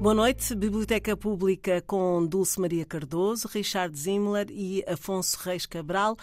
Boa noite. Biblioteca Pública com Dulce Maria Cardoso, Richard Zimmler e Afonso Reis Cabral.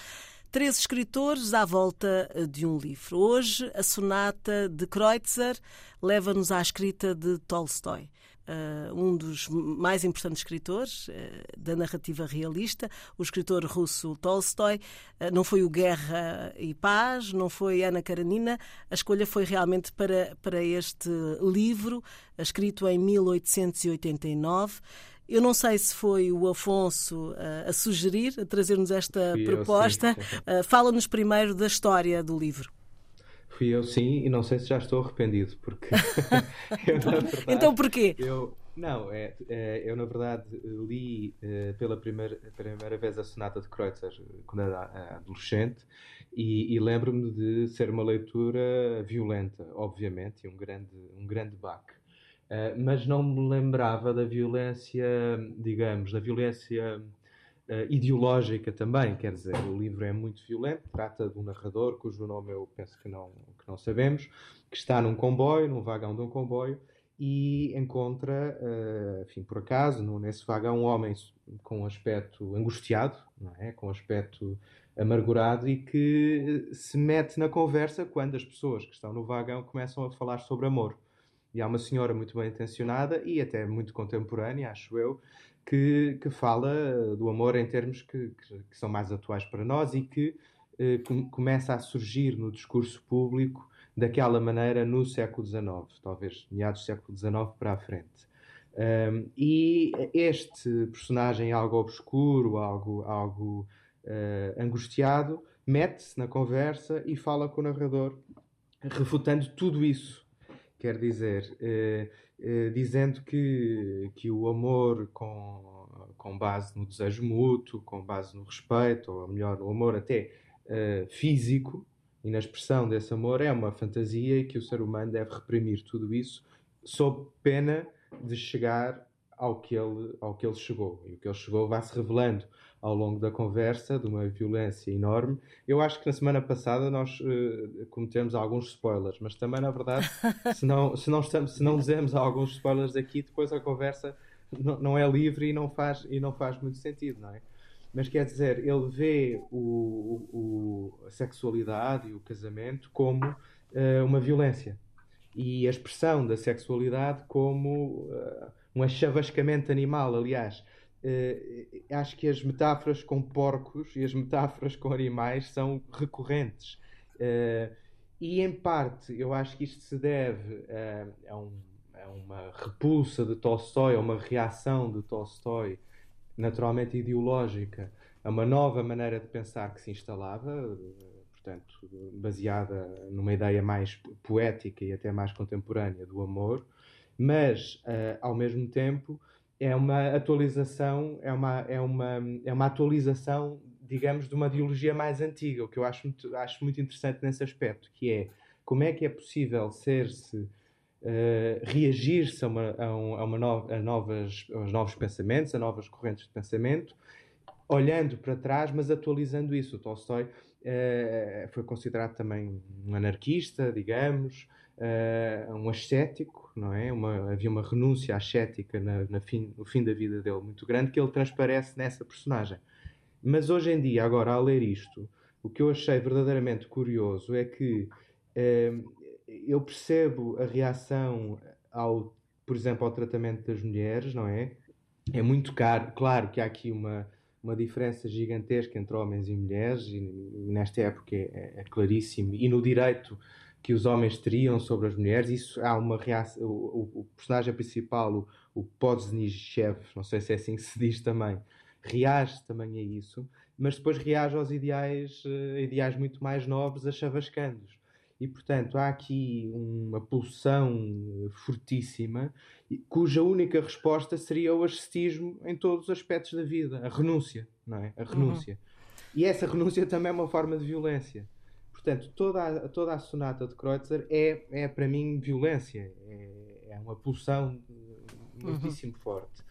Três escritores à volta de um livro. Hoje, a sonata de Kreutzer leva-nos à escrita de Tolstói. Uh, um dos mais importantes escritores uh, da narrativa realista, o escritor russo Tolstói. Uh, não foi o Guerra e Paz, não foi Ana Karenina. A escolha foi realmente para, para este livro, escrito em 1889. Eu não sei se foi o Afonso uh, a sugerir, a trazer-nos esta proposta. Uh, Fala-nos primeiro da história do livro. Fui eu sim, e não sei se já estou arrependido, porque. eu, verdade, então porquê? Eu, não, é, é, eu na verdade li uh, pela primeira, primeira vez a Sonata de Kreutzer quando era adolescente e, e lembro-me de ser uma leitura violenta, obviamente, e um grande, um grande baque. Uh, mas não me lembrava da violência, digamos, da violência ideológica também. Quer dizer, o livro é muito violento, trata de um narrador cujo nome eu penso que não, que não sabemos, que está num comboio, num vagão de um comboio, e encontra, uh, enfim, por acaso, nesse vagão, um homem com um aspecto angustiado, não é? com um aspecto amargurado e que se mete na conversa quando as pessoas que estão no vagão começam a falar sobre amor. E há uma senhora muito bem intencionada e até muito contemporânea, acho eu, que, que fala do amor em termos que, que, que são mais atuais para nós e que eh, começa a surgir no discurso público daquela maneira no século XIX, talvez meados do século XIX para a frente. Um, e este personagem algo obscuro, algo, algo uh, angustiado, mete-se na conversa e fala com o narrador, refutando tudo isso. Quer dizer, uh, eh, dizendo que, que o amor com, com base no desejo mútuo, com base no respeito, ou melhor, o amor até uh, físico, e na expressão desse amor é uma fantasia e que o ser humano deve reprimir tudo isso sob pena de chegar ao que ele, ao que ele chegou. E o que ele chegou vai se revelando ao longo da conversa, de uma violência enorme. Eu acho que na semana passada nós uh, cometemos alguns spoilers, mas também, na verdade, se não, se não, estamos, se não dizemos alguns spoilers aqui, depois a conversa não, não é livre e não, faz, e não faz muito sentido, não é? Mas quer dizer, ele vê o, o, a sexualidade e o casamento como uh, uma violência. E a expressão da sexualidade como uh, um achavascamento animal, aliás acho que as metáforas com porcos e as metáforas com animais são recorrentes. Uh, e em parte eu acho que isto se deve uh, a, um, a, uma repulsa de Tolstói, a uma reação de Tolstói, naturalmente ideológica, a uma nova maneira de pensar que se instalava, portanto, baseada numa ideia mais poética e até mais contemporânea do amor, mas ao mesmo tempo é uma atualização, é uma, é uma, é uma atualização, digamos, de uma ideologia mais antiga, o que eu acho muito, acho muito interessante nesse aspecto, que é como é que é possível ser-se, uh, reagir-se a, uma, a, um, a, uma no, a, novas, aos novos pensamentos, a novas correntes de pensamento, olhando para trás, mas atualizando isso. O Tolstói uh, foi considerado também um anarquista, digamos, uh, um ascético, não é? Uma, havia uma renúncia ascética na, na fim, no fim da vida dele muito grande que ele transparece nessa personagem. Mas hoje em dia, agora, a ler isto, o que eu achei verdadeiramente curioso é que uh, eu percebo a reação ao, por exemplo, ao tratamento das mulheres, não é? É muito caro, claro que há aqui uma, uma diferença gigantesca entre homens e mulheres, e, nesta época é, é, claríssimo, e no direito que os homens teriam sobre as mulheres. Isso há uma reação. O, o, personagem principal, o, o Podznichev, não sei se é assim que se diz também, reage também a isso, mas depois reage aos ideais, uh, ideais muito mais novos, a chavascandos. E, portanto, há aqui uma pulsão fortíssima, cuja única resposta seria o ascetismo em todos os aspectos da vida, a renúncia, não é? A renúncia. Uhum. E essa renúncia também é uma forma de violência. Portanto, toda a, toda a sonata de Kreutzer é, é para mim violência, é, é uma pulsão muitíssimo uhum. forte.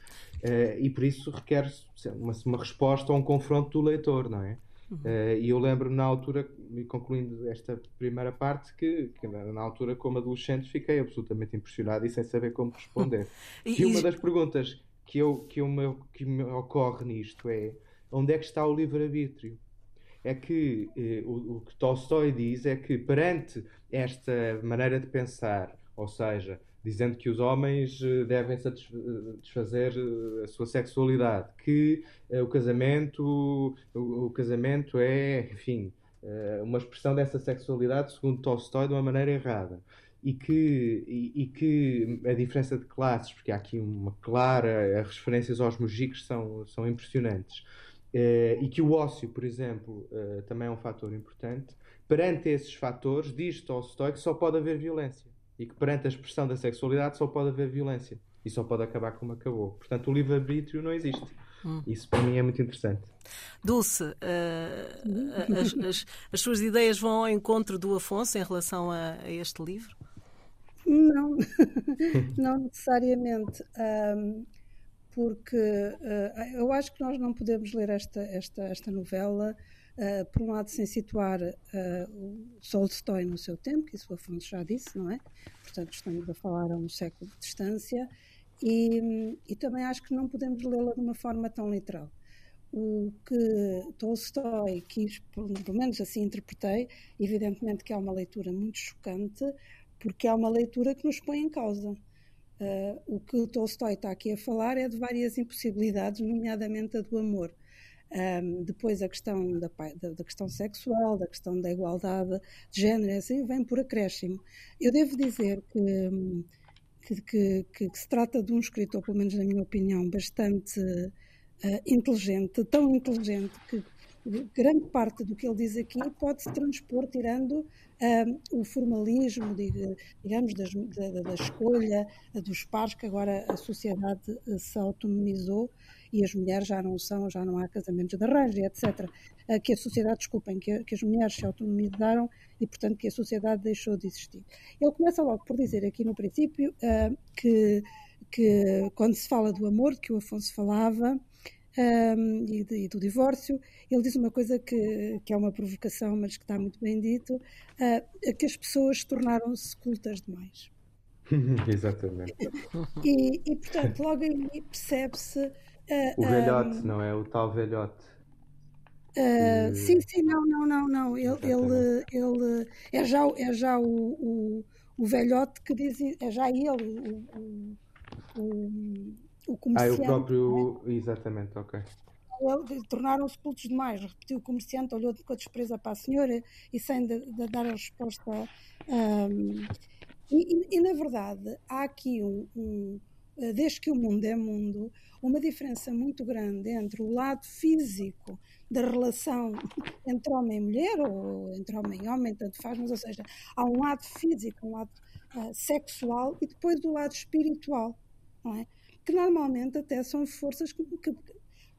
Uh, e por isso requer uma, uma resposta a um confronto do leitor, não é? Uhum. Uh, e eu lembro na altura, concluindo esta primeira parte, que, que, na altura, como adolescente, fiquei absolutamente impressionado e sem saber como responder. e, e, uma das perguntas que, eu, que, eu me, que me ocorre nisto é onde é que está o livre-arbítrio? É que eh, o, o que Tolstói diz é que perante esta maneira de pensar, ou seja, dizendo que os homens eh, devem satisfazer eh, a sua sexualidade, que uh, o casamento o, o, casamento é, enfim, uma expressão dessa sexualidade segundo Tolstói de uma maneira errada. E que, e, e, que a diferença de classes, porque há aqui uma clara, as referências aos mugicos são, são impressionantes, uh, e que o ócio, por exemplo, também é um fator importante. Perante esses fatores, diz Tolstói que só pode haver violência e que perante a expressão da sexualidade só pode haver violência e só pode acabar como acabou. Portanto, o livre-arbítrio não existe. Hum. Isso para mim é muito interessante. Dulce, uh, as, as, as, suas ideias vão ao encontro do Afonso em relação a, a este livro? Não, não necessariamente. Um, porque uh, eu acho que nós não podemos ler esta, esta, esta novela Uh, por um lado, sem situar uh, Tolstói no seu tempo, que isso o Afonso já disse, não é? Portanto, estamos a falar a um século de distância, e, e também acho que não podemos lê-la de uma forma tão literal. O que Tolstói quis, pelo menos assim interpretei, evidentemente que é uma leitura muito chocante, porque é uma leitura que nos põe em causa. Uh, o que Tolstói está aqui a falar é de várias impossibilidades, nomeadamente a do amor. Um, depois a questão da, da, da, questão sexual, da questão da igualdade de género, assim, vem por acréscimo. Eu devo dizer que, que, que, que, se trata de um escritor, pelo menos na minha opinião, bastante uh, inteligente, tão inteligente que grande parte do que ele diz aqui pode-se transpor tirando um, o formalismo, digamos, da, da, escolha dos pares, que agora a sociedade eh, se autonomizou e as mulheres já não são, já não há casamentos de arranjo, etc. Uh, que a sociedade, desculpem, que, que, as mulheres se autonomizaram e, portanto, que a sociedade deixou de existir. Ele começa logo por dizer aqui no princípio uh, que, que quando se fala do amor, que o Afonso falava, um, e, de, e, do divórcio. Ele diz uma coisa que, que é uma provocação, mas que está muito bem dito, uh, que as pessoas tornaram-se cultas demais. Exatamente. E, e, portanto, logo aí percebe-se. Uh, o velhote, um, não é? O tal velhote. Uh, sim, sim, não, não, não, não. Ele, ele, ele é já, é já o, o, o velhote que diz, é já ele, o, o, o comerciante. Ah, o próprio. É? Exatamente, ok. Tornaram-se cultos demais. Repetiu o comerciante, olhou com a despreza para a senhora e sem de, de dar a resposta. Um, e, e, e, na verdade, há aqui um, um, desde que o mundo é mundo, uma diferença muito grande entre o lado físico da relação entre homem e mulher, ou entre homem e homem, tanto faz, mas ou seja, há um lado físico, um lado uh, sexual e depois o lado espiritual, é? que normalmente até são forças que, que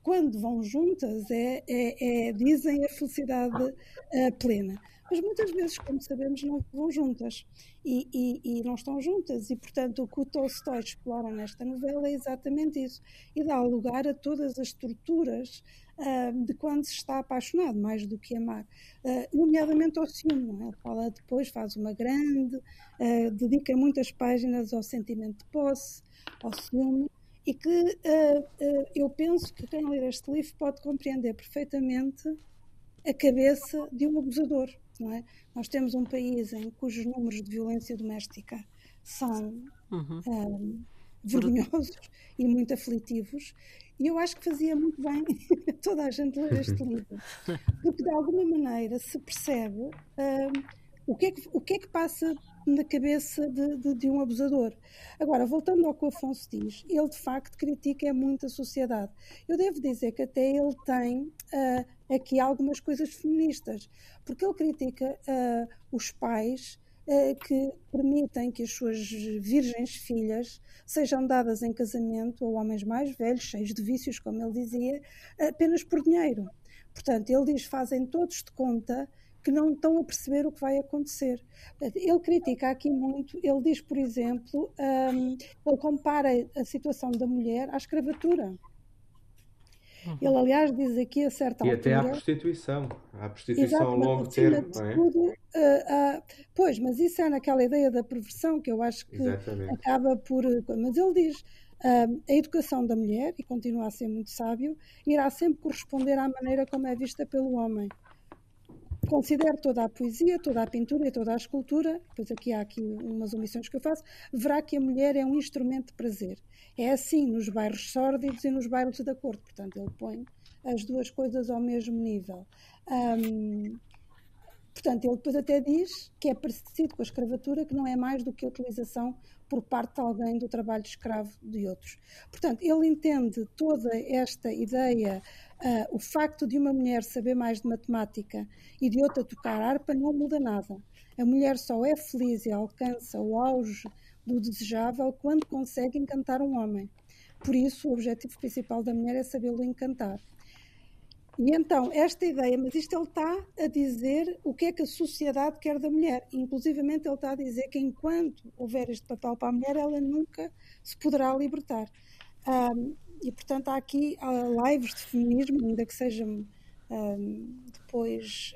quando vão juntas, é, é, é dizem a felicidade uh, plena. Mas muitas vezes, como sabemos, não vão juntas e, e, e, não estão juntas. E, portanto, o que o Tolstói explora nesta novela é exatamente isso. E dá lugar a todas as torturas uh, de quando se está apaixonado, mais do que amar. Uh, nomeadamente ao ciúme. É? Ele fala depois, faz uma grande, dedica muitas páginas ao sentimento de posse, ao ciúme e que uh, uh, eu penso que quem ler este livro pode compreender perfeitamente a cabeça de um abusador. Não é? Nós temos um país em cujos números de violência doméstica são uhum. um, eh, vergonhosos e muito aflitivos, e eu acho que fazia muito bem toda a gente ler este livro, porque de alguma maneira se percebe um, o, que é que, o que é que passa na cabeça de, de, de, um abusador. Agora, voltando ao que o Afonso diz, ele de facto critica muito a sociedade. Eu devo dizer que até ele tem uh, aqui algumas coisas feministas, porque ele critica uh, os pais uh, que permitem que as suas virgens filhas sejam dadas em casamento a homens mais velhos, cheios de vícios, como ele dizia, apenas por dinheiro. Portanto, ele diz: fazem todos de conta que não estão a perceber o que vai acontecer. Ele critica aqui muito, ele diz, por exemplo, um, ele compara a situação da mulher à escravatura. Uhum. Ele, aliás, diz aqui a certa e altura... E até à prostituição. À prostituição a longo termo, não é? Tudo, uh, uh, pois, mas isso é naquela ideia da perversão que eu acho que Exatamente. acaba por... Mas ele diz... Uh, a educação da mulher, e continua a ser muito sábio, irá sempre corresponder à maneira como é vista pelo homem. Considero toda a poesia, toda a pintura e toda a escultura, pois aqui há aqui umas omissões que eu faço, verá que a mulher é um instrumento de prazer. É assim nos bairros sórdidos e nos bairros da corte, portanto ele põe as duas coisas ao mesmo nível. Um, portanto, ele depois até diz que é parecido com a escravatura, que não é mais do que a utilização por parte de alguém do trabalho escravo de outros. Portanto, ele entende toda esta ideia Uh, o facto de uma mulher saber mais de matemática e de outra tocar harpa não muda nada. A mulher só é feliz e alcança o auge do desejável quando consegue encantar um homem. Por isso, o objetivo principal da mulher é sabê-lo encantar. E então, esta ideia, mas isto ele está a dizer o que é que a sociedade quer da mulher. Inclusivamente, ele está a dizer que enquanto houver este papel para a mulher, ela nunca se poderá libertar. Um, e portanto há aqui lives de feminismo, ainda que sejam um, depois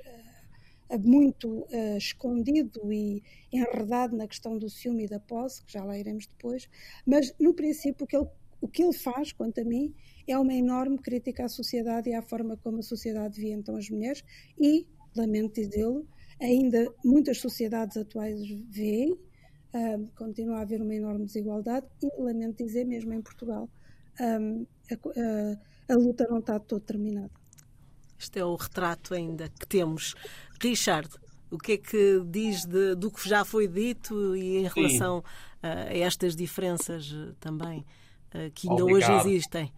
uh, muito uh, escondido e enredado na questão do ciúme e da posse, que já lá iremos depois, mas no princípio o que ele, o que ele faz, quanto a mim, é uma enorme crítica à sociedade e à forma como a sociedade vê então as mulheres e, lamento dizê-lo, ainda muitas sociedades atuais veem, uh, continua a haver uma enorme desigualdade e, lamento dizer, mesmo em Portugal, um, a, a, a luta não está todo terminada. Este é o retrato ainda que temos. Richard, o que é que diz de, do que já foi dito e em relação uh, a estas diferenças uh, também que ainda Obrigado. hoje existem?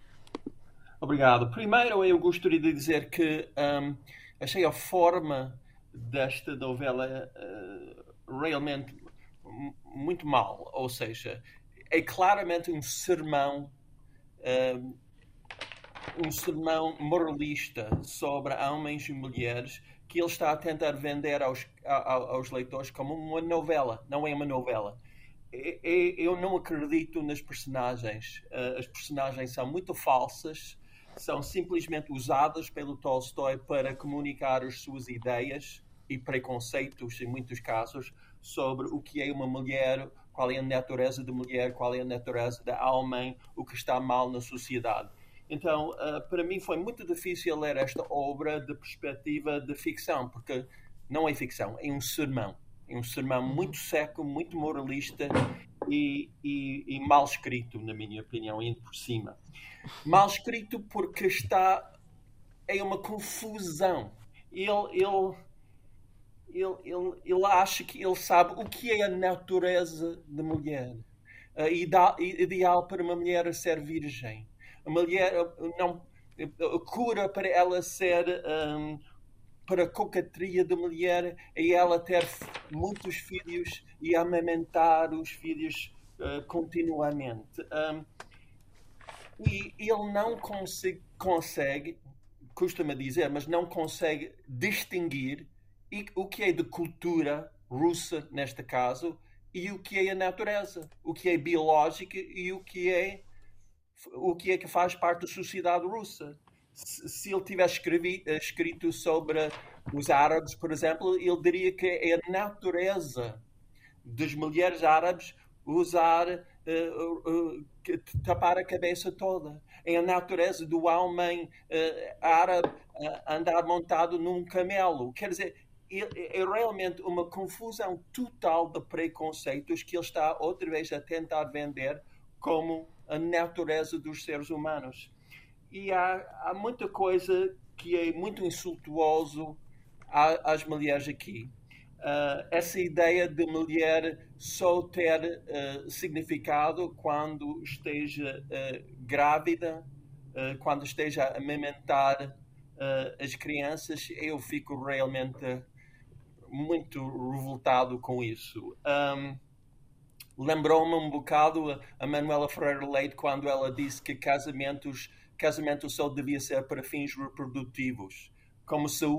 Obrigado. Primeiro, eu gostaria de dizer que um, achei a forma desta novela realmente muito mal. Ou seja, é claramente um sermão um sermão moralista sobre homens e mulheres que ele está a tentar vender aos, aos leitores como uma novela. Não é uma novela. Eu não acredito nas personagens. Ah, as personagens são muito falsas, são simplesmente usadas pelo Tolstói para comunicar as suas ideias e preconceitos, em muitos casos, sobre o que é uma mulher, qual é a natureza da mulher, qual é a natureza da homem, o que está mal na sociedade. Então, uh, para mim foi muito difícil ler esta obra de perspectiva de ficção, porque não é ficção, é um sermão. Um sermão uhum. muito seco, muito moralista e, e, e mal escrito, na minha opinião, indo por cima. Mal escrito porque está. É uma confusão. Ele, ele ele, ele, ele acha que ele sabe o que é a natureza da mulher. Uh, ideal para uma mulher ser virgem. A mulher não a cura para ela ser um, para coquetria da mulher é ela ter muitos filhos e amamentar os filhos uh, continuamente. Um, e ele não consegue, consegue custa-me dizer, mas não consegue distinguir e o que é de cultura russa, neste caso, e o que é a natureza, o que é biológica e o que é o que é que faz parte da sociedade russa. Se ele tivesse escrito sobre os árabes, por exemplo, ele diria que é a natureza das mulheres árabes usar uh, uh, tapar a cabeça toda. É a natureza do homem uh, árabe andar montado num camelo. Quer dizer, é realmente uma confusão total de preconceitos que ele está outra vez a tentar vender como a natureza dos seres humanos. E há, há muita coisa que é muito insultuoso às mulheres aqui. Uh, essa ideia de mulher só ter uh, significado quando esteja uh, grávida, quando esteja a amamentar as crianças, eu fico realmente muito revoltado com isso. Um, Lembrou-me um bocado a Manuela Ferreira Leite quando ela disse que casamentos, casamento só devia ser para fins reprodutivos, como se o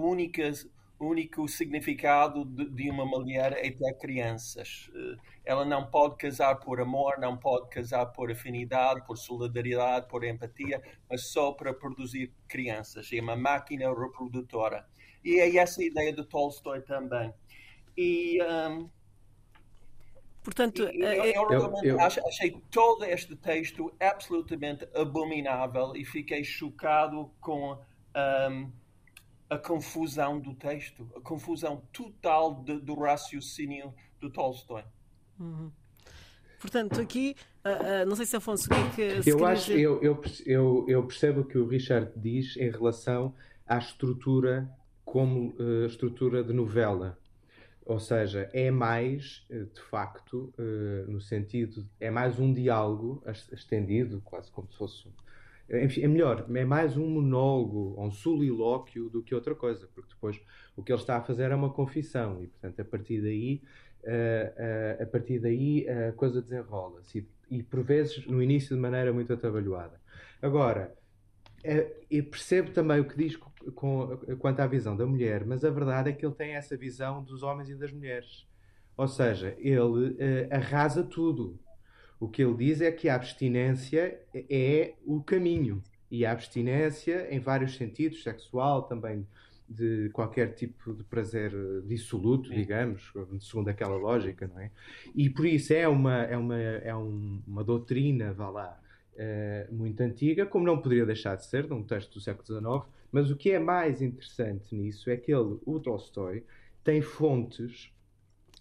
único significado de, de, uma mulher é ter crianças. Eh, ela não pode casar por amor, não pode casar por afinidade, por solidariedade, por empatia, mas só para produzir crianças. É uma máquina reprodutora. E é essa a ideia de Tolstói também. E. Um, Portanto, eu, eh, eu, eu, eu, achei todo este texto absolutamente abominável e fiquei chocado com um, a confusão do texto, a confusão total de, do raciocínio do Tolstói. Uhum. Portanto, aqui, uh, uh, não sei se Afonso, o que é que eu acho, eu, eu, eu, eu percebo o que o Richard diz em relação à estrutura como uh, estrutura de novela. Ou seja, é mais, de facto, no sentido, é mais um diálogo estendido, quase como se fosse enfim, é melhor, é mais um monólogo, um solilóquio do que outra coisa, porque depois o que ele está a fazer é uma confissão e, portanto, a partir daí, a partir daí a coisa desenrola-se e, por vezes, no início de maneira muito atabalhoada. Agora, uh, eu percebo também o que diz com, quanto à visão da mulher, mas a verdade é que ele tem essa visão dos homens e das mulheres. Ou seja, ele arrasa tudo o que ele diz é que a abstinência é o caminho. E a abstinência, em vários sentidos, sexual, também de qualquer tipo de prazer dissoluto, digamos, segundo aquela lógica, não é? E por isso é uma, é uma, é um, uma doutrina, vá lá, uh, muito antiga, como não poderia deixar de ser, num texto do século XIX, mas o que é mais interessante nisso é que ele, o Tolstói, tem fontes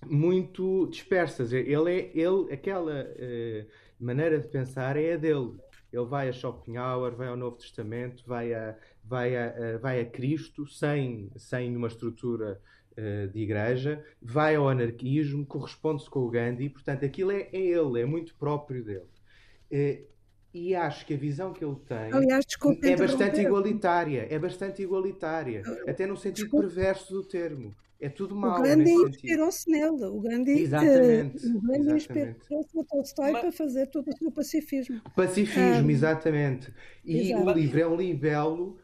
muito dispersas. Ele é ele aquela uh, maneira de pensar é a dele. Ele vai a Schopenhauer, vai ao Novo Testamento, vai a vai a, uh, vai a Cristo sem sem uma estrutura uh, de igreja, vai ao anarquismo, corresponde-se com o Gandhi. Portanto, aquilo é, é ele, é muito próprio dele. E acho que a visão que ele tem Aliás, é bastante igualitária, é bastante igualitária, até no sentido desculpe. perverso do termo. É tudo mal. O Gandhi inspirou-se nele. O Gandhi, exatamente, uh, o Gandhi inspirou-se no Tolstói Mas... para fazer todo o seu pacifismo. Pacifismo, um, exatamente. E exato. o livro é um libelo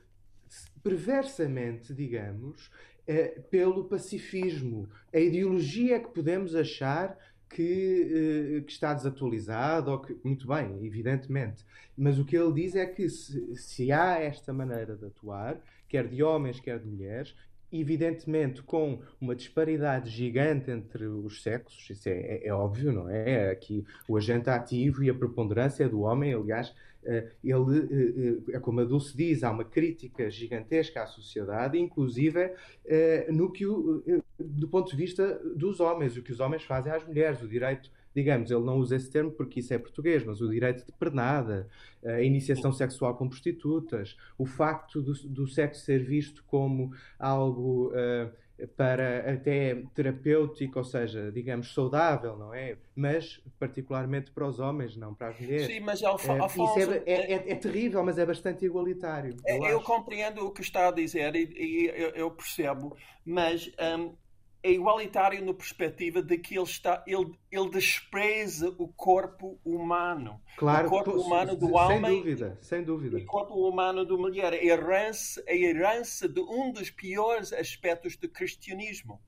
perversamente, digamos, eh, pelo pacifismo. A ideologia que podemos achar que, eh, que, está desatualizado, ou que, muito bem, evidentemente. Mas o que ele diz é que se, se, há esta maneira de atuar, quer de homens, quer de mulheres, evidentemente com uma disparidade gigante entre os sexos, isso é, é, é, óbvio, não é? Aqui o agente ativo e a preponderância do homem, aliás, ele, eh, é como a Dulce diz, há uma crítica gigantesca à sociedade, inclusive eh, no que, do ponto de vista dos homens, o que os homens fazem às mulheres, o direito digamos, ele não usa esse termo porque isso é português, mas o direito de pernada, a iniciação sexual com prostitutas, o facto do, do sexo ser visto como algo uh, para até terapêutico, ou seja, digamos, saudável, não é? Mas particularmente para os homens, não para as mulheres. Sim, mas Alfa, uh, Afonso, isso é, é, é, é, terrível, mas é bastante igualitário. Eu, eu compreendo o que está a dizer e, e eu, eu, percebo, mas um, é igualitário na perspectiva de que ele está ele, ele despreza o corpo humano. Claro o corpo humano do sem homem dúvida sem dúvida. o corpo humano da mulher. A herança a herança de um dos piores aspectos do cristianismo.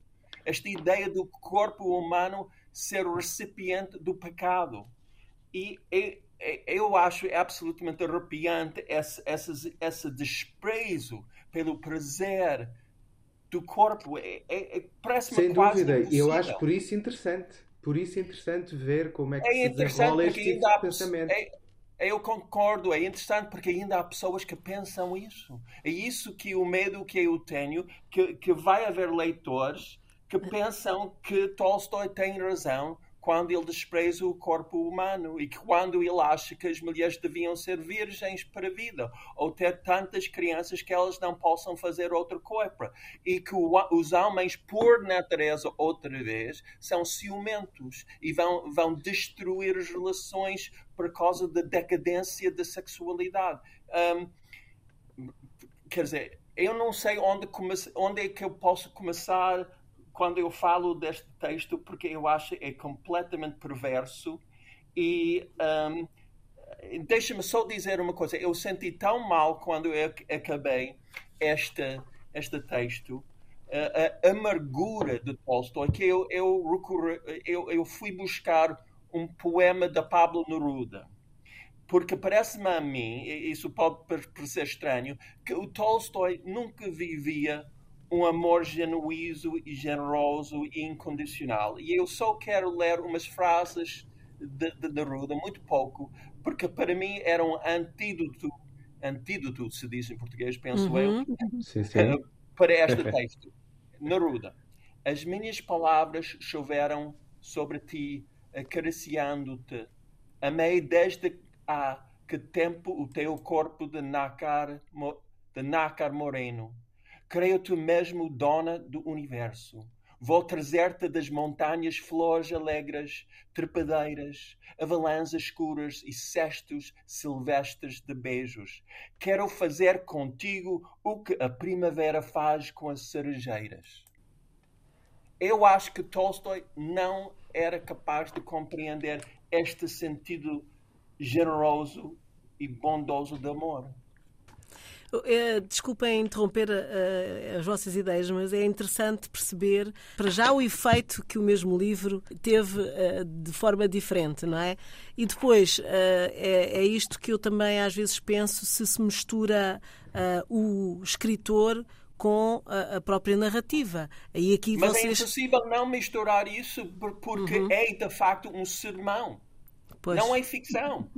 Esta ideia do corpo humano ser o recipiente do pecado. E eu acho absolutamente arrepiante esse, esse, esse desprezo pelo prazer do corpo. É, é, é parece Sem dúvida, e eu acho por isso interessante. Por isso é interessante ver como é que é se desenrola este tipo de pensamento. É, eu concordo, é interessante porque ainda há pessoas que pensam isso. É isso que o medo que eu tenho, que, que vai haver leitores que pensam que Tolstói tem razão quando ele despreza o corpo humano e quando ele acha que as mulheres deviam ser virgens para a vida ou ter tantas crianças que elas não possam fazer outra coisa e que os homens por natureza outra vez são ciumentos e vão vão destruir as relações por causa da decadência da sexualidade. Um, quer dizer eu não sei onde, onde é que eu posso começar quando eu falo deste texto, porque eu acho é completamente perverso e um, deixa-me só dizer uma coisa. Eu senti tão mal quando eu acabei este, este texto a, a amargura de Tolstói que eu, eu, recorre, eu, eu fui buscar um poema da Pablo Neruda. Porque parece-me a mim, isso pode parecer estranho, que o Tolstói nunca vivia um amor genuíno e generoso e incondicional. E eu só quero ler umas frases de, de Neruda, muito pouco, porque para mim era um antídoto, antídoto se diz em português, penso uhum. eu, sim, sim. para este texto. Neruda, as minhas palavras choveram sobre ti, acariciando-te. Amei desde há que tempo o teu corpo de nácar, de nácar moreno. Creio-te mesmo dona do universo. Vou trazer-te das montanhas flores alegres, trepadeiras, avalanches escuras e cestos silvestres de beijos. Quero fazer contigo o que a primavera faz com as cerejeiras. Eu acho que Tolstói não era capaz de compreender este sentido generoso e bondoso de amor. Eh, desculpem interromper uh, as vossas ideias, mas é interessante perceber, para já, o efeito que o mesmo livro teve uh, de forma diferente, não é? E depois, é, é, isto que eu também às vezes penso se se mistura o escritor com a, própria narrativa. Aí aqui Mas é vocês... é impossível não misturar isso porque uhum. é de facto um sermão. Pois. Não é ficção.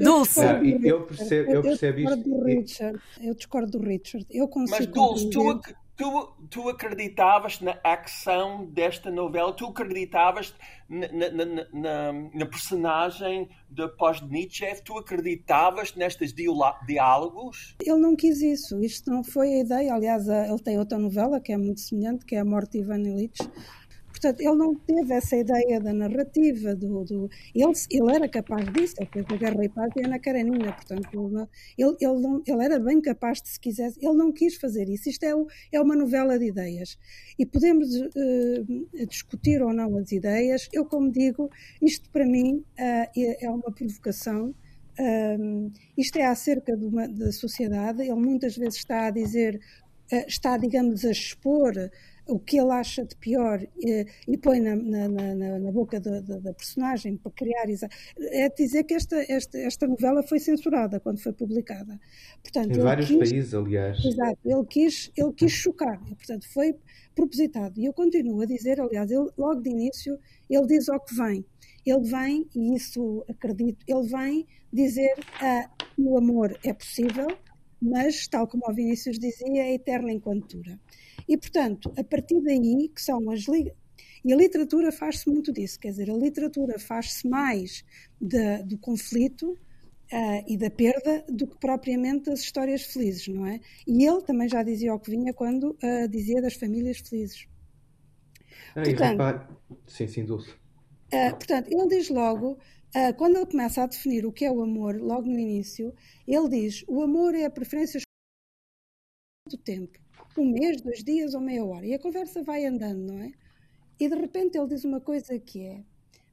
Dulce. Não, eu percebo, eu percebo eu discordo Do Richard. Eu discordo do Richard. Eu consigo Mas, Dulce, tu, tu, tu acreditavas na ação desta novela? Tu acreditavas na, na, na, na personagem de pós-Nietzsche? Tu acreditavas nestes diálogos? Ele não quis isso. Isto não foi a ideia. Aliás, ele tem outra novela que é muito semelhante, que é A Morte de Ivan Illich Portanto, ele não teve essa ideia da narrativa, do, do ele, ele era capaz disso, ele fez a Guerra e Paz e Ana Karenina, portanto, ele, ele, não, ele era bem capaz de, se quisesse, ele não quis fazer isso. Isto é, é uma novela de ideias. E podemos uh, discutir ou não as ideias. Eu, como digo, isto para mim uh, é uma provocação. Um, isto é acerca uma, da sociedade. Ele muitas vezes está a dizer, uh, está, digamos, a expor o que ele acha de pior e, e põe na, na, na, na boca da, da, da, personagem para criar. É dizer que esta, esta, esta novela foi censurada quando foi publicada. Portanto, em vários quis, países, aliás. Exato, ele quis, ele quis chocar, portanto, foi propositado. E eu continuo a dizer, aliás, ele, logo de início, ele diz ao que vem. Ele vem, e isso acredito, ele vem dizer ah, que o amor é possível, mas, tal como o Vinícius dizia, é eterna enquanto dura. E, portanto, a partir daí, que são as e a literatura faz-se muito disso, quer dizer, a literatura faz-se mais de, do conflito uh, e da perda do que propriamente das histórias felizes, não é? E ele também já dizia o que vinha quando uh, dizia das famílias felizes. Ah, portanto, sim, sim, Dulce. Uh, portanto, ele diz logo, quando ele começa a definir o que é o amor, logo no início, ele diz: o amor é a preferência do tempo um mês, dois dias ou meia hora. E a conversa vai andando, não é? E de repente ele diz uma coisa que é.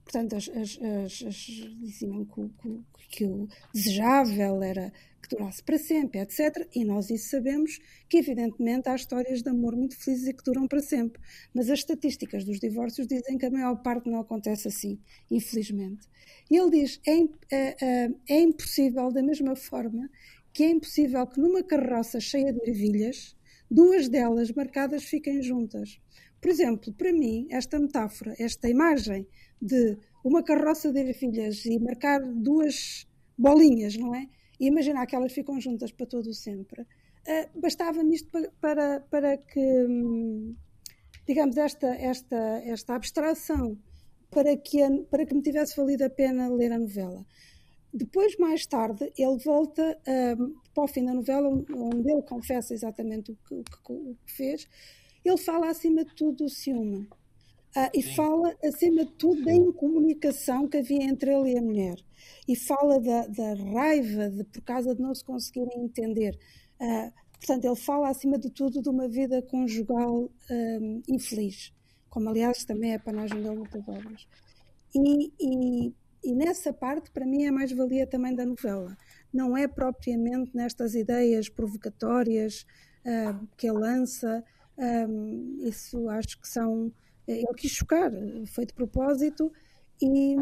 Portanto, as, as, as, as diziam que, que, que, o desejável era que durasse para sempre, etc. E nós isso sabemos que, evidentemente, há histórias de amor muito felizes e que duram para sempre. Mas as estatísticas dos divórcios dizem que a maior parte não acontece assim, infelizmente. E ele diz: é, é, é, é impossível, da mesma forma que é impossível que numa carroça cheia de ervilhas duas delas marcadas fiquem juntas. Por exemplo, para mim, esta metáfora, esta imagem de uma carroça de ervilhas e marcar duas bolinhas, não é? E imaginar que elas ficam juntas para todo o sempre. Uh, Bastava-me isto para, para, para que, hum, digamos, esta, esta, esta abstração, para que, para que me tivesse valido a pena ler a novela. Depois, mais tarde, ele volta um, para o fim da novela, onde ele confessa exatamente o que, o que, o que fez. Ele fala, acima de tudo, do ciúme. Uh, e fala, acima de tudo, da incomunicação que havia entre ele e a mulher. E fala da, da raiva de, por causa de não se conseguirem entender. Uh, portanto, ele fala, acima de tudo, de uma vida conjugal um, infeliz. Como, aliás, também é a panagem dele muitas obras. E, e e nessa parte, para mim, é mais valia também da novela. Não é propriamente nestas ideias provocatórias uh, que ele lança, Um, isso acho que são. Ele quis chocar, foi de propósito e,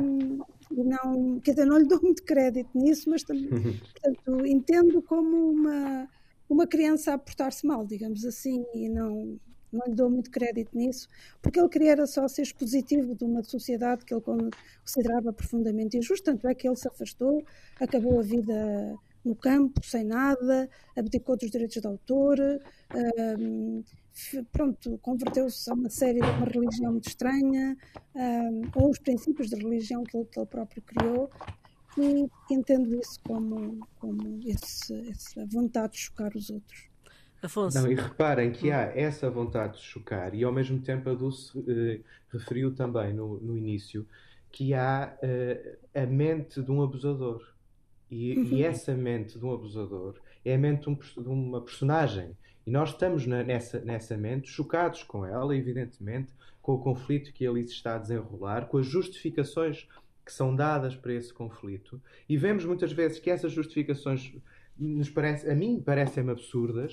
e, não, quer dizer, não lhe dou muito crédito nisso, mas também, portanto, entendo como uma, uma criança a portar-se mal, digamos assim, e não, não lhe dou muito crédito nisso, porque ele queria era só ser expositivo de uma sociedade que ele considerava profundamente injusta, tanto é que ele se afastou, acabou a vida no campo, sem nada, abdicou dos direitos de autor, um, pronto, converteu-se a uma série de uma religião muito estranha, um, ou os princípios de religião que ele, que ele próprio criou, e entendo isso como, como esse, essa vontade de chocar os outros. Afonso. Não, e reparem que há essa vontade de chocar, e ao mesmo tempo a Dulce eh, referiu também no, no início que há eh, a mente de um abusador. E, e, uhum. essa mente de um abusador é a mente de, um, de uma personagem. E nós estamos na, nessa, nessa mente chocados com ela, evidentemente, com o conflito que ali se está a desenrolar, com as justificações que são dadas para esse conflito. E vemos muitas vezes que essas justificações nos parece, a mim parecem absurdas,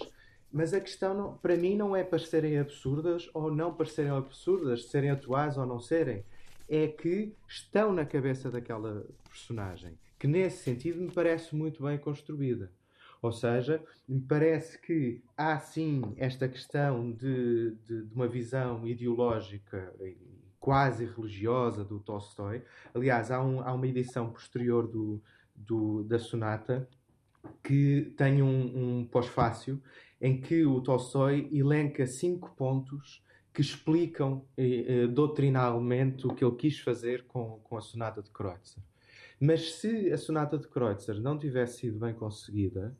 mas a questão não, para mim não é parecerem absurdas ou não parecerem absurdas, serem atuais ou não serem. É que estão na cabeça daquela personagem, que nesse sentido me parece muito bem construída. Ou seja, me parece que há sim esta questão de, de, de uma visão ideológica quase religiosa do Tolstói. Aliás, há, um, há uma edição posterior do, do, da sonata que tem um, um pós-fácil em que o Tolstói elenca cinco pontos que explicam eh, eh, doutrinalmente o que ele quis fazer com, com a sonata de Kreutzer. Mas se a sonata de Kreutzer não tivesse sido bem conseguida,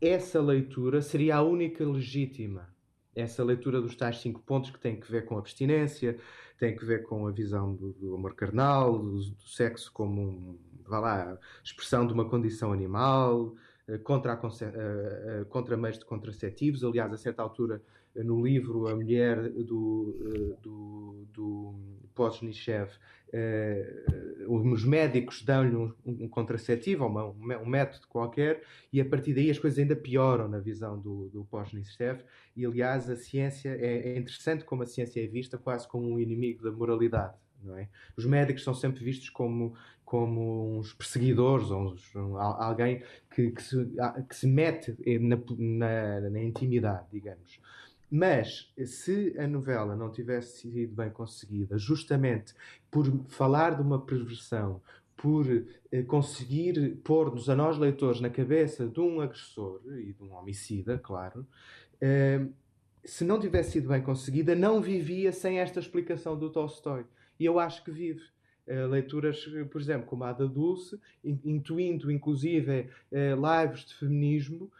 essa leitura seria a única legítima. Essa leitura dos tais cinco pontos que tem que ver com a abstinência, tem que ver com a visão do, do amor carnal, do, do, sexo como um, vá lá, expressão de uma condição animal, contra, a, eh, eh, contra meios de contraceptivos. Aliás, a certa altura, no livro, a mulher do, do, do Poznichev, os médicos dão-lhe um, um, contraceptivo, uma, um método qualquer, e a partir daí as coisas ainda pioram na visão do, do Poznichev. E, aliás, a ciência é, é interessante como a ciência é vista quase como um inimigo da moralidade. É? Os médicos são sempre vistos como, como uns perseguidores, ou uns, um, alguém que, que, se, que se mete na, na, na, intimidade, digamos. Mas se a novela não tivesse sido bem conseguida, justamente por falar de uma perversão, por eh, conseguir pôr-nos a nós leitores na cabeça de um agressor e de um homicida, claro, eh, se não tivesse sido bem conseguida, não vivia sem esta explicação do Tolstói. E eu acho que vive. Uh, leituras, por exemplo, como a da Dulce, intuindo inclusive uh, lives de feminismo,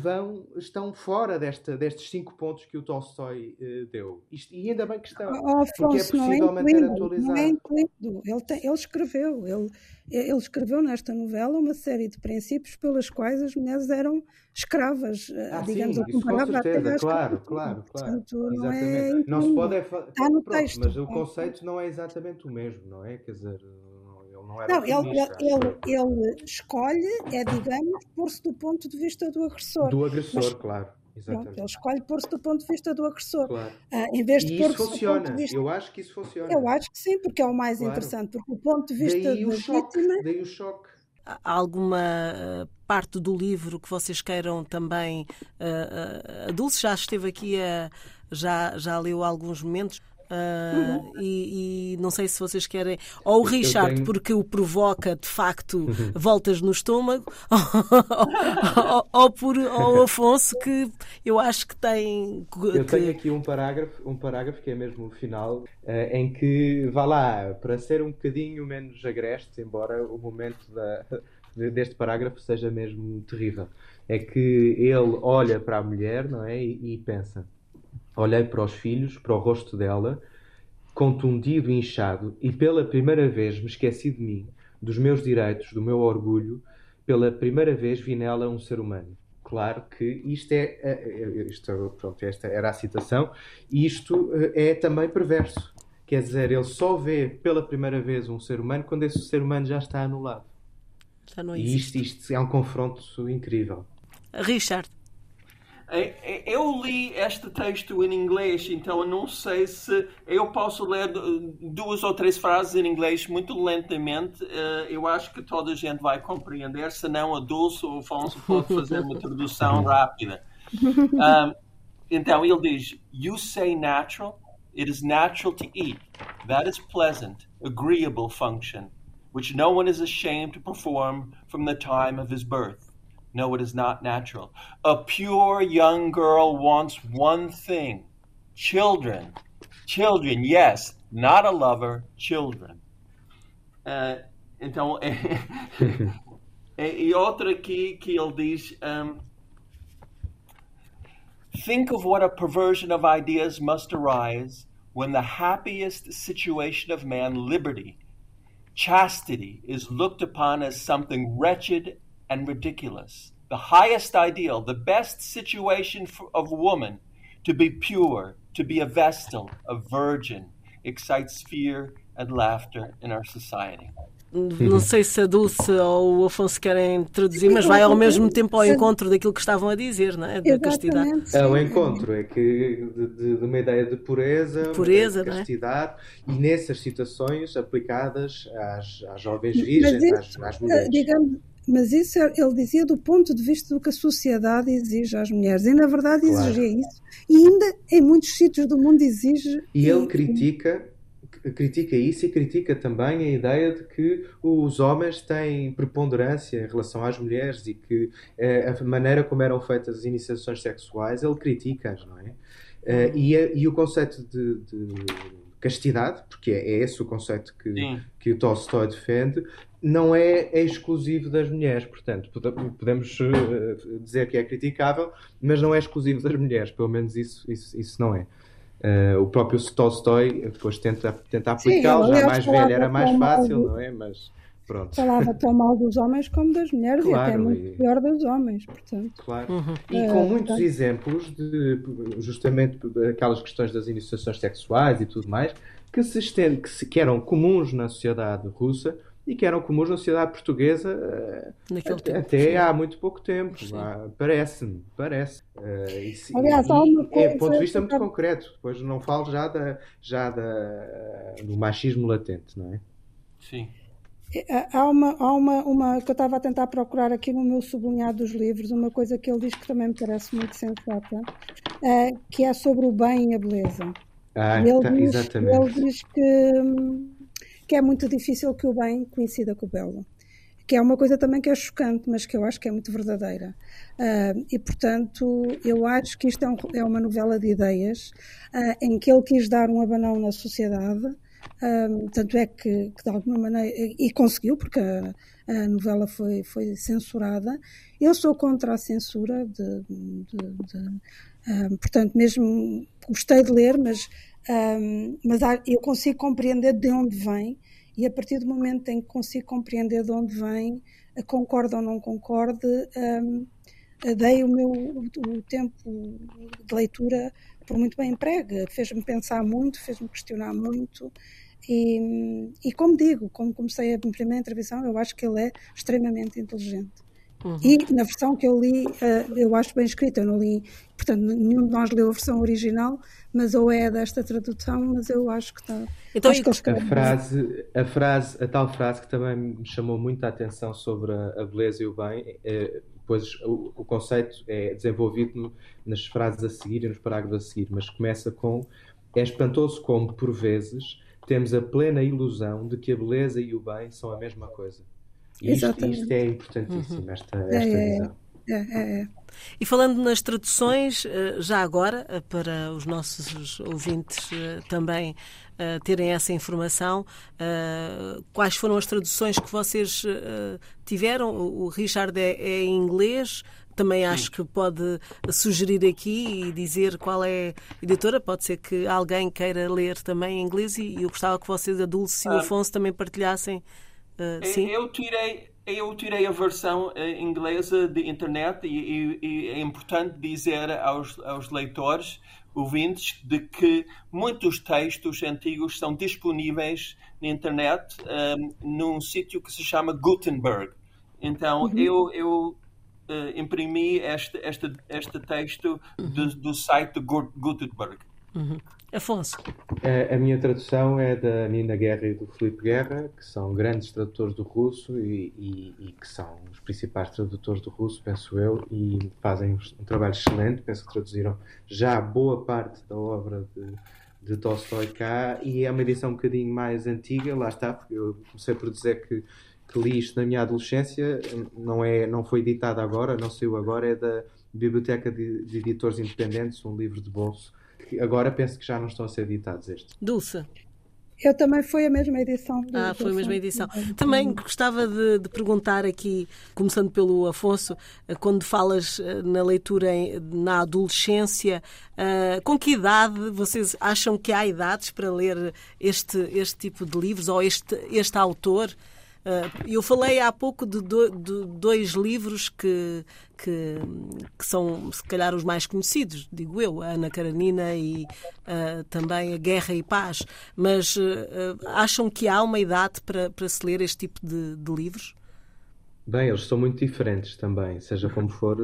vão, estão fora desta, destes cinco pontos que o Tolstói deu. Isto, e ainda bem que estão, oh, Afonso, porque é possível é manter atualizado. Não é intuído. Ele, tem, ele escreveu, ele, ele escreveu nesta novela uma série de princípios pelas quais as mulheres eram escravas, eh, ah, digamos, sim, isso com certeza, claro, claro, claro. Portanto, não, é não se pode é. Está no Pronto, texto. Mas o conceito não é exatamente o mesmo, não é? Quer dizer, não era Não, ele, ele, ele, escolhe, é, digamos, pôr-se do ponto de vista do agressor. Do agressor, mas, claro. Exatamente. Pronto, ele escolhe pôr-se do ponto de vista do agressor. Claro. Uh, em vez de e isso funciona. Vista... Eu acho que isso funciona. Eu acho que sim, porque é o mais claro. interessante. Porque o ponto de vista daí da vítima. Daí o choque. Há alguma uh, parte do livro que vocês queiram também? Uh, a Dulce já esteve aqui, a, já, já leu alguns momentos. Uh, e, e, não sei se vocês querem. Ou o Richard, tenho... porque o provoca de facto uhum. voltas no estômago, ou, ou, ou, por ou o Afonso, que eu acho que tem. Eu tenho aqui um parágrafo, um parágrafo que é mesmo o final, uh, em que vá lá, para ser um bocadinho menos agreste, embora o momento da, deste parágrafo seja mesmo terrível. É que ele olha para a mulher não é? e, e pensa Olhei para os filhos, para o rosto dela, contundido e inchado, e pela primeira vez me esqueci de mim, dos meus direitos, do meu orgulho. Pela primeira vez vi nela um ser humano. Claro que isto é, é, é isto, pronto, esta era a citação, e isto eh, é também perverso. Quer dizer, ele só vê pela primeira vez um ser humano quando esse ser humano já está anulado. Já não existe. E isto, isto é um confronto incrível. Richard. Eu li este texto em inglês, então eu não sei se eu posso ler duas ou três frases em inglês muito lentamente. Eh, eu acho que toda a gente vai compreender, senão a Dulce ou o Afonso pode fazer uma tradução rápida. Um, então ele diz: You say natural, it is natural to eat. That is pleasant, agreeable function, which no one is ashamed to perform from the time of his birth. No, it is not natural. A pure young girl wants one thing children. Children, yes, not a lover, children. Uh, então, e outra aqui que ele diz: um, Think of what a perversion of ideas must arise when the happiest situation of man, liberty, chastity, is looked upon as something wretched and ridiculous. The highest ideal, the best situation for, of woman to be pure, to be a vestal, a virgin, excites fear and laughter in our society. Não sei se a Dulce ou o Afonso querem traduzir, mas vai ao mesmo tempo ao encontro daquilo que estavam a dizer, não é? Da castidade. É o encontro, é que de, de uma ideia de pureza, pureza de é? castidade, é? e nessas situações aplicadas às, às jovens virgens, às, às mulheres. Digamos, mas isso é, ele dizia do ponto de vista do que a sociedade exige às mulheres. E na verdade claro. exigia isso. E ainda em muitos sítios do mundo exige. E ele critica critica isso e critica também a ideia de que os homens têm preponderância em relação às mulheres e que eh, a maneira como eram feitas as iniciações sexuais ele critica-as, não é? Eh, e, e, o conceito de, de castidade, porque é, é esse o conceito que, que o Tolstói defende, não é, é, exclusivo das mulheres. Portanto, podemos uh, dizer que é criticável, mas não é exclusivo das mulheres. Pelo menos isso, isso, isso não é. Uh, o próprio Tolstói depois tenta, tenta aplicá-lo. Já mais velho era mais fácil, não é? Mas pronto. Falava tão mal dos homens como das mulheres claro, e até muito e... pior dos homens, portanto. Claro. Uhum. E com uh, muitos tá. exemplos de justamente aquelas questões das iniciações sexuais e tudo mais que se estende, que, se, que eram comuns na sociedade russa e que eram comuns na sociedade portuguesa uh, até, até há muito pouco tempo. Parece-me, parece. Uh, Aliás, há uma coisa... É ponto de vista muito concreto. Depois não falo já, da, já da, do machismo latente, não é? Sim. É, há uma, há uma, uma que eu estava a tentar procurar aqui no meu sublinhado dos livros, uma coisa que ele diz que também me parece muito sensata, uh, que é sobre o bem e a beleza. Ah, ele, tá, diz, exatamente. ele diz que, que é muito difícil que o bem coincida com o belo. Que é uma coisa também que é chocante, mas que eu acho que é muito verdadeira. Uh, e, portanto, eu acho que isto é, um, é uma novela de ideias uh, em que ele quis dar um abanão na sociedade, um, tanto é que, que, de alguma maneira, e conseguiu, porque a, a, novela foi, foi censurada. Eu sou contra a censura, de, de, de portanto, mesmo gostei de ler, mas, um, mas eu consigo compreender de onde vem, e a partir do momento em que consigo compreender de onde vem, concordo ou não concorde, dei o meu o tempo de leitura por muito bem emprega, fez-me pensar muito, fez-me questionar muito e, e como digo, como comecei a primeira intervenção, eu acho que ele é extremamente inteligente. Uhum. E na versão que eu li, eh, eu acho bem escrita, eu não li, portanto, nenhum de nós leu a versão original, mas ou é desta tradução, mas eu acho que está. Então, acho que a, frase, a frase, a tal frase que também me chamou muito a atenção sobre a, a beleza e o bem, é, pois o, o, conceito é desenvolvido nas frases a seguir e nos parágrafos a seguir, mas começa com é espantoso como, por vezes, temos a plena ilusão de que a beleza e o bem são a mesma coisa. E isto, isto, é importantíssimo, uhum. esta, esta é, é, visão. É, é, é. E falando nas traduções, eh, já agora, eh, para os nossos ouvintes eh, também terem essa informação, quais foram as traduções que vocês tiveram? O Richard é, é em inglês, também acho que pode sugerir aqui e dizer qual é a editora. Pode ser que alguém queira ler também em inglês e eu gostava que vocês, a Dulce e o ah. Afonso, também partilhassem. Uh, sim? Eu tirei, eu tirei a versão eh, inglesa de internet e, e, e, é importante dizer aos, aos leitores, ouvintes, de que muitos textos antigos são disponíveis na internet um, num sítio que se chama Gutenberg. Então, uhum. eu, eu uh, imprimi este, este, este texto uhum. do, do site de Gutenberg. Uhum. Afonso. A, a, minha tradução é da Nina Guerra e do Felipe Guerra, que são grandes tradutores do russo e, e, e, que são os principais tradutores do russo, penso eu, e fazem um trabalho excelente. Penso que traduziram já boa parte da obra de, de Tolstói cá e é uma edição um bocadinho mais antiga, lá está, porque eu comecei por dizer que, que li isto na minha adolescência, não, é, não foi editada agora, não saiu agora, é da Biblioteca de, de Editores Independentes, um livro de bolso agora penso que já não estão a ser editados estes. Dulce. Eu também foi a mesma edição. Ah, foi a mesma edição. Também gostava de, de, perguntar aqui, começando pelo Afonso, eh, quando falas eh, na leitura em, na adolescência, uh, com que idade vocês acham que há idades para ler este, este tipo de livros ou este, este autor? Ah, eu falei há pouco de, do, de dois livros que, que, que, são, se calhar, os mais conhecidos, digo eu, a Ana Karenina e uh, também a Guerra e Paz. Mas uh, acham que há uma idade para, para se ler este tipo de, de livros? Bem, eles são muito diferentes também, seja como for,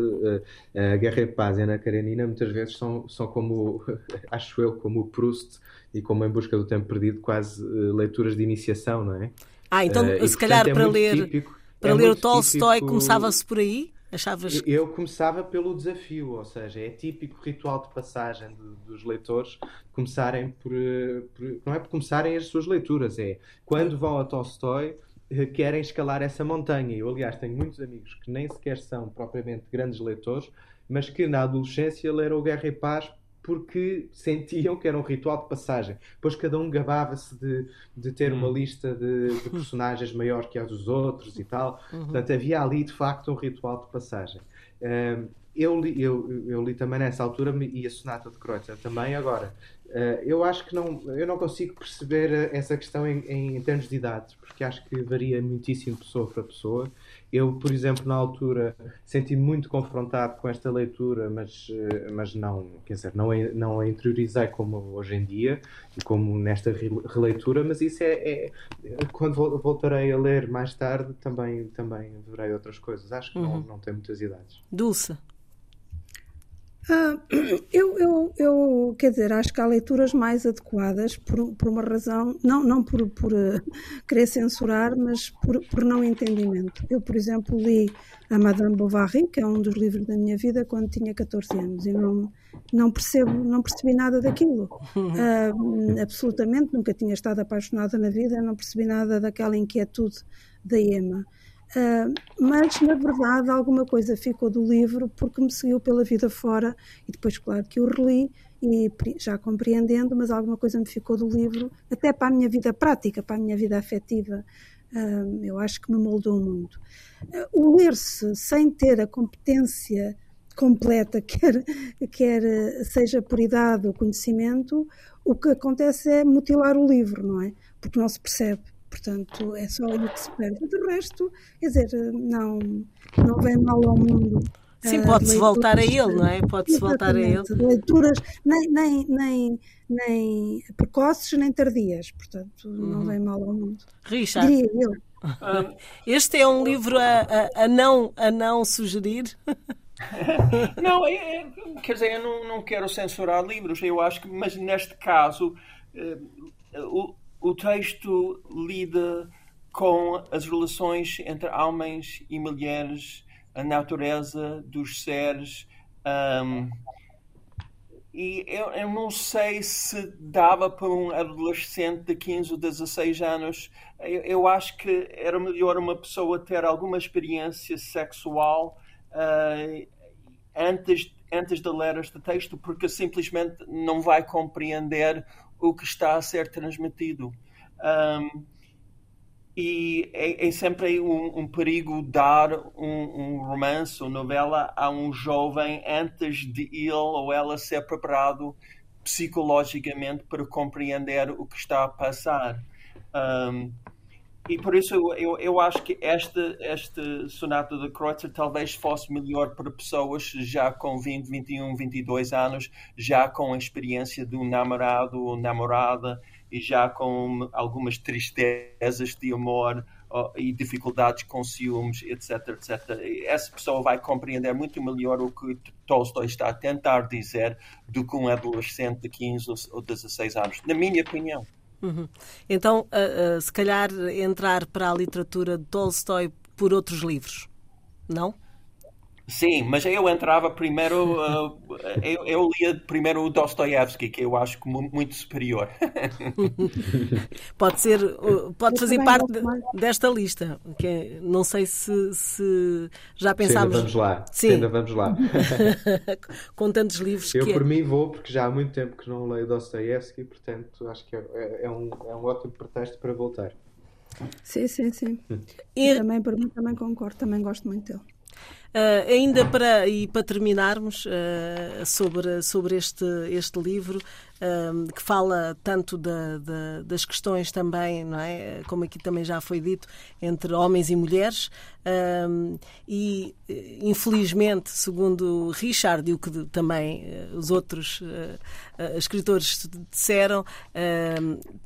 a Guerra e Paz e a Ana Karenina muitas vezes são, são como, acho eu, como o Proust e como Em Busca do Tempo Perdido, quase leituras de iniciação, não é? Ah, então uh, se calhar é para ler típico, para é ler o Tolstói típico... começava-se por aí? Achavas... Eu começava pelo desafio, ou seja, é típico ritual de passagem de, dos leitores começarem por, eh, por, Não é por começarem as suas leituras, é quando vão a Tolstói eh, querem escalar essa montanha. Eu, aliás, tenho muitos amigos que nem sequer são propriamente grandes leitores, mas que na adolescência leram Guerra e Paz porque sentiam que era um ritual de passagem. Depois cada um gabava-se de, de ter uma hum. lista de, de, personagens maior que a dos outros e tal. Uhum. Portanto, havia ali de facto um ritual de passagem. Um, eu, li, eu, eu li também nessa altura e a Sonata de Kreutzer também. Agora, Uh, eu acho que não, eu não consigo perceber essa questão em, em, em, termos de idade, porque acho que varia muitíssimo de pessoa para pessoa. Eu, por exemplo, na altura senti-me muito confrontado com esta leitura, mas, uh, mas não, quer dizer, não, a, não a interiorizei como hoje em dia e como nesta releitura, mas isso é, é quando voltarei a ler mais tarde também, também verei outras coisas. Acho que uhum. não, não tem muitas idades. Dulce. Ah, eu, eu, eu, quer dizer, acho que há leituras mais adequadas por, por uma razão, não, não por, por uh, querer censurar, mas por, por não entendimento. Eu, por exemplo, li a Madame Bovary, que é um dos livros da minha vida, quando tinha 14 anos, e não, não, percebo, não percebi nada daquilo. Uh, absolutamente, nunca tinha estado apaixonada na vida, não percebi nada daquela inquietude da Emma. Uh, mas, na verdade, alguma coisa ficou do livro porque me seguiu pela vida fora e depois, claro, que o reli e já compreendendo, mas alguma coisa me ficou do livro, até para a minha vida prática, para a minha vida afetiva. Uh, eu acho que me moldou muito. Uh, o ler-se sem ter a competência completa, quer, quer seja por idade ou conhecimento, o que acontece é mutilar o livro, não é? Porque não se percebe. Portanto, é só aí que se perde. Do resto, quer dizer, não, não vem mal ao mundo. Sim, pode-se uh, voltar a ele, não é? Pode-se voltar a ele. Leituras nem, nem, nem, nem precoces nem tardias, portanto, uhum. não vem mal ao mundo. Richard. Diria eu. Este é um livro a, a, a, não, a não sugerir? não, é, é, quer dizer, eu não, não quero censurar livros, eu acho que, mas neste caso, uh, o texto lida com as relações entre homens e mulheres, a natureza dos seres. Um, e eu, eu, não sei se dava para um adolescente de 15 ou 16 anos. Eu, eu acho que era melhor uma pessoa ter alguma experiência sexual uh, antes, antes de ler este texto, porque simplesmente não vai compreender o que está a ser transmitido. Um, e é, é, sempre um, um, perigo dar um, um, romance ou novela a um jovem antes de ele ou ela ser preparado psicologicamente para compreender o que está a passar. Um, e por isso eu, eu, eu, acho que este, este sonata de Kreutzer talvez fosse melhor para pessoas já com 20, 21, 22 anos, já com a experiência de um namorado ou namorada e já com algumas tristezas de amor e dificuldades com ciúmes, etc, etc. Essa pessoa vai compreender muito melhor o que Tolstói está a tentar dizer do que um adolescente de 15 ou 16 anos, na minha opinião. Uhum. Então, uh, uh, se calhar entrar para a literatura de Tolstói por outros livros, não? Sim, mas eu entrava primeiro, uh, eu, eu, lia primeiro o Dostoiévski, que eu acho muito superior. pode ser, pode fazer parte desta lista, que não sei se, se já pensámos. Sim, ainda vamos lá. Sim. Ainda vamos lá. Com tantos livros eu que. Eu por mim vou, porque já há muito tempo que não leio Dostoiévski, portanto acho que é, é, é, um, é um ótimo pretexto para voltar. Sim, sim, sim. E... Também, por mim, também concordo, também gosto muito dele. Uh, ainda para, e para terminarmos uh, sobre, sobre este, este livro, uh, que fala tanto da, da, das questões também, não é? como aqui também já foi dito, entre homens e mulheres, e infelizmente, segundo Richard e o que também os outros escritores disseram,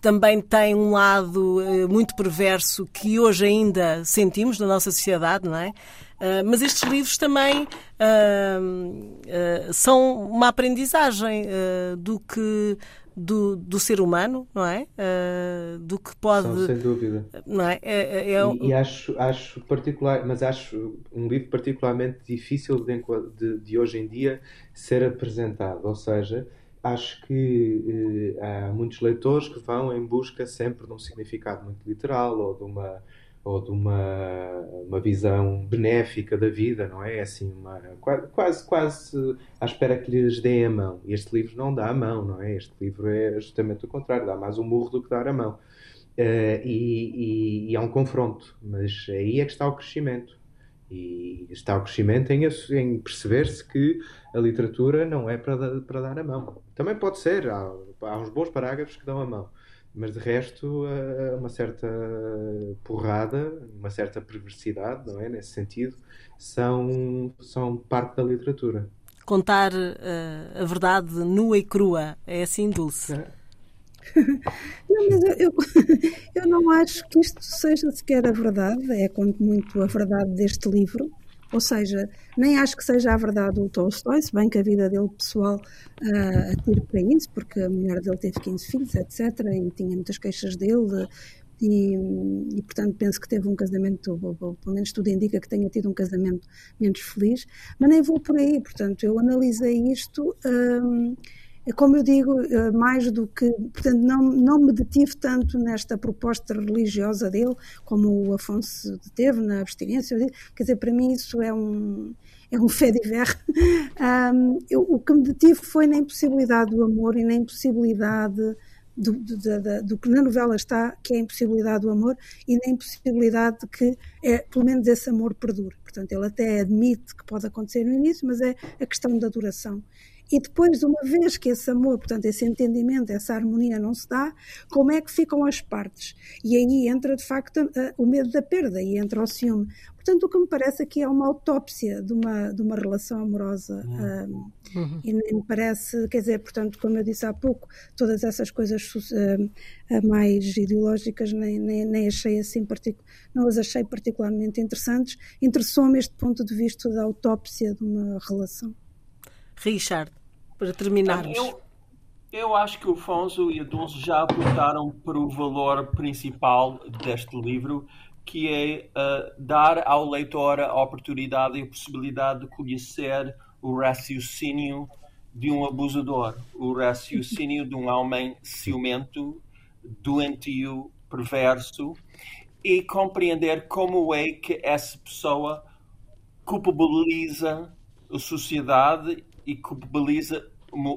também tem um lado muito perverso que hoje ainda sentimos na nossa sociedade, não é? Uh, mas estes livros também uh, uh, são uma aprendizagem do que do, do ser humano, não é? do que pode. São, sem dúvida. Não é? é, é... E, e, acho, acho particular, mas acho um livro particularmente difícil de, de, de hoje em dia ser apresentado. Ou seja, acho que há muitos leitores que vão em busca sempre de um significado muito literal ou de uma ou de uma, uma visão benéfica da vida, não é? Assim, uma, quase, quase à espera que lhes deem a mão. E este livro não dá a mão, não é? Este livro é justamente o contrário, dá mais um murro do que dar a mão. Uh, e, e, e, é um confronto, mas aí é que está o crescimento. E está o crescimento em, em perceber-se que a literatura não é para, para dar a mão. Também pode ser, há, há uns bons parágrafos que dão a mão mas de resto uma certa porrada, uma certa perversidade, não é? Nesse sentido, são, são parte da literatura. Contar uh, a verdade nua e crua, é assim, Dulce? É. Não, mas eu, eu, eu, não acho que isto seja sequer a verdade, é quanto muito a verdade deste livro. Ou seja, nem acho que seja a verdade o Tolstói, se bem que a vida dele pessoal uh, atire para isso, porque a mulher dele teve 15 filhos, etc., e tinha muitas queixas dele, e, e, portanto penso que teve um casamento, ou, ou, pelo menos tudo indica que tenha tido um casamento menos feliz, mas nem vou por aí, portanto eu analisei isto. É como eu digo, eh, mais do que. Portanto, não, não me detive tanto nesta proposta religiosa dele, como o Afonso teve na abstinência. Quer dizer, para mim isso é um. É um fé de um, eu, O que me detive foi na impossibilidade do amor e na impossibilidade do, do, do, do, que na novela está, que é a impossibilidade do amor, e na impossibilidade de que, é, pelo menos, esse amor perdure. Portanto, ele até admite que pode acontecer no início, mas é a questão da duração. E depois, uma vez que esse amor, portanto, esse entendimento, essa harmonia não se dá, como é que ficam as partes? E aí entra, de facto, o medo da perda e entra o ciúme. Portanto, o que me parece aqui é uma autópsia de uma, de uma relação amorosa. Uhum. Um, e nem me parece, quer dizer, portanto, como eu disse há pouco, todas essas coisas uh, mais ideológicas nem, nem, nem achei assim, não as achei particularmente interessantes. Interessou-me este ponto de vista da autópsia de uma relação. Richard, para terminarmos. Eu, eu acho que o Afonso e a Dulce já apontaram para o valor principal deste livro, que é uh, dar ao leitor a oportunidade e a possibilidade de conhecer o raciocínio de um abusador, o raciocínio de um homem ciumento, doentio, perverso, e compreender como é que essa pessoa culpabiliza a sociedade e culpabiliza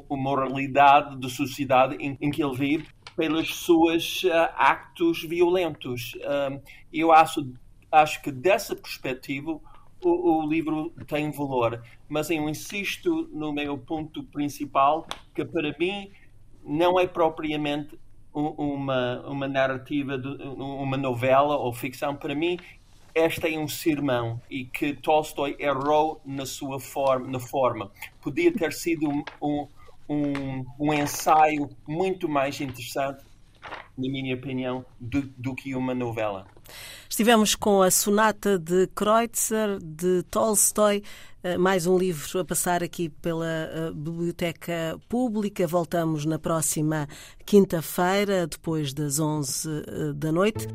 moralidade da sociedade em, em, que ele vive pelos seus uh, actos violentos. Uh, eu acho, acho que dessa perspectiva o, o, livro tem valor, mas eu insisto no meu ponto principal que para mim não é propriamente uma, uma narrativa, de, uma novela ou ficção. Para mim este é um sermão e que Tolstói errou na sua forma, na forma. Podia ter sido um, um, um, um ensaio muito mais interessante, na minha opinião, do, do que uma novela. Estivemos com a Sonata de Kreutzer, de Tolstói, eh, mais um livro a passar aqui pela eh, Biblioteca Pública. Voltamos na próxima quinta-feira, depois das 11 eh, da noite.